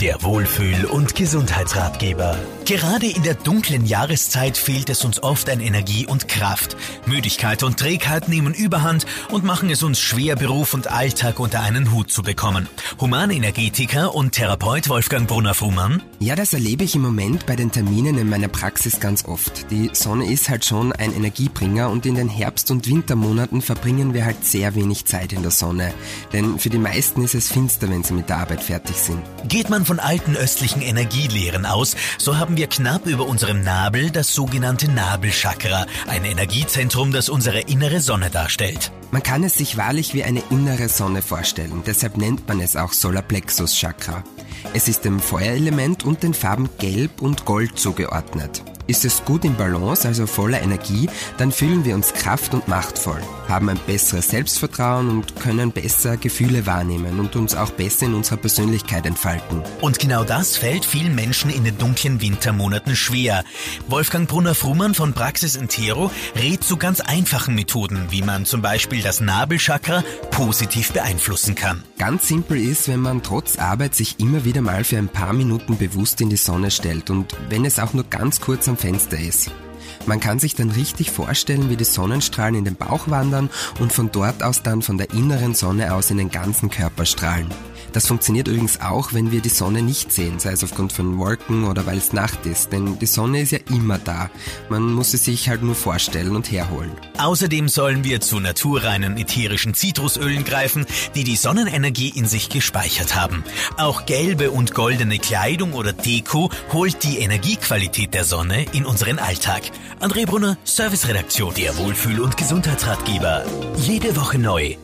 Der Wohlfühl- und Gesundheitsratgeber. Gerade in der dunklen Jahreszeit fehlt es uns oft an Energie und Kraft. Müdigkeit und Trägheit nehmen Überhand und machen es uns schwer, Beruf und Alltag unter einen Hut zu bekommen. Humanenergetiker und Therapeut Wolfgang Brunner-Fuhrmann. Ja, das erlebe ich im Moment bei den Terminen in meiner Praxis ganz oft. Die Sonne ist halt schon ein Energiebringer und in den Herbst- und Wintermonaten verbringen wir halt sehr wenig Zeit in der Sonne. Denn für die meisten ist es finster, wenn sie mit der Arbeit fertig sind. Geht man von alten östlichen Energielehren aus, so haben wir knapp über unserem Nabel das sogenannte Nabelchakra, ein Energiezentrum, das unsere innere Sonne darstellt. Man kann es sich wahrlich wie eine innere Sonne vorstellen, deshalb nennt man es auch Solarplexus Chakra. Es ist dem Feuerelement und den Farben Gelb und Gold zugeordnet. Ist es gut im Balance, also voller Energie, dann fühlen wir uns kraft- und machtvoll, haben ein besseres Selbstvertrauen und können besser Gefühle wahrnehmen und uns auch besser in unserer Persönlichkeit entfalten. Und genau das fällt vielen Menschen in den dunklen Wintermonaten schwer. Wolfgang Brunner-Frumann von Praxis Intero rät zu ganz einfachen Methoden, wie man zum Beispiel das Nabelchakra positiv beeinflussen kann. Ganz simpel ist, wenn man trotz Arbeit sich immer wieder mal für ein paar Minuten bewusst in die Sonne stellt und wenn es auch nur ganz kurz am Fenster ist. Man kann sich dann richtig vorstellen, wie die Sonnenstrahlen in den Bauch wandern und von dort aus dann von der inneren Sonne aus in den ganzen Körper strahlen. Das funktioniert übrigens auch, wenn wir die Sonne nicht sehen, sei es aufgrund von Wolken oder weil es Nacht ist, denn die Sonne ist ja immer da. Man muss sie sich halt nur vorstellen und herholen. Außerdem sollen wir zu naturreinen ätherischen Zitrusölen greifen, die die Sonnenenergie in sich gespeichert haben. Auch gelbe und goldene Kleidung oder Deko holt die Energiequalität der Sonne in unseren Alltag. André Brunner, Serviceredaktion, der Wohlfühl- und Gesundheitsratgeber. Jede Woche neu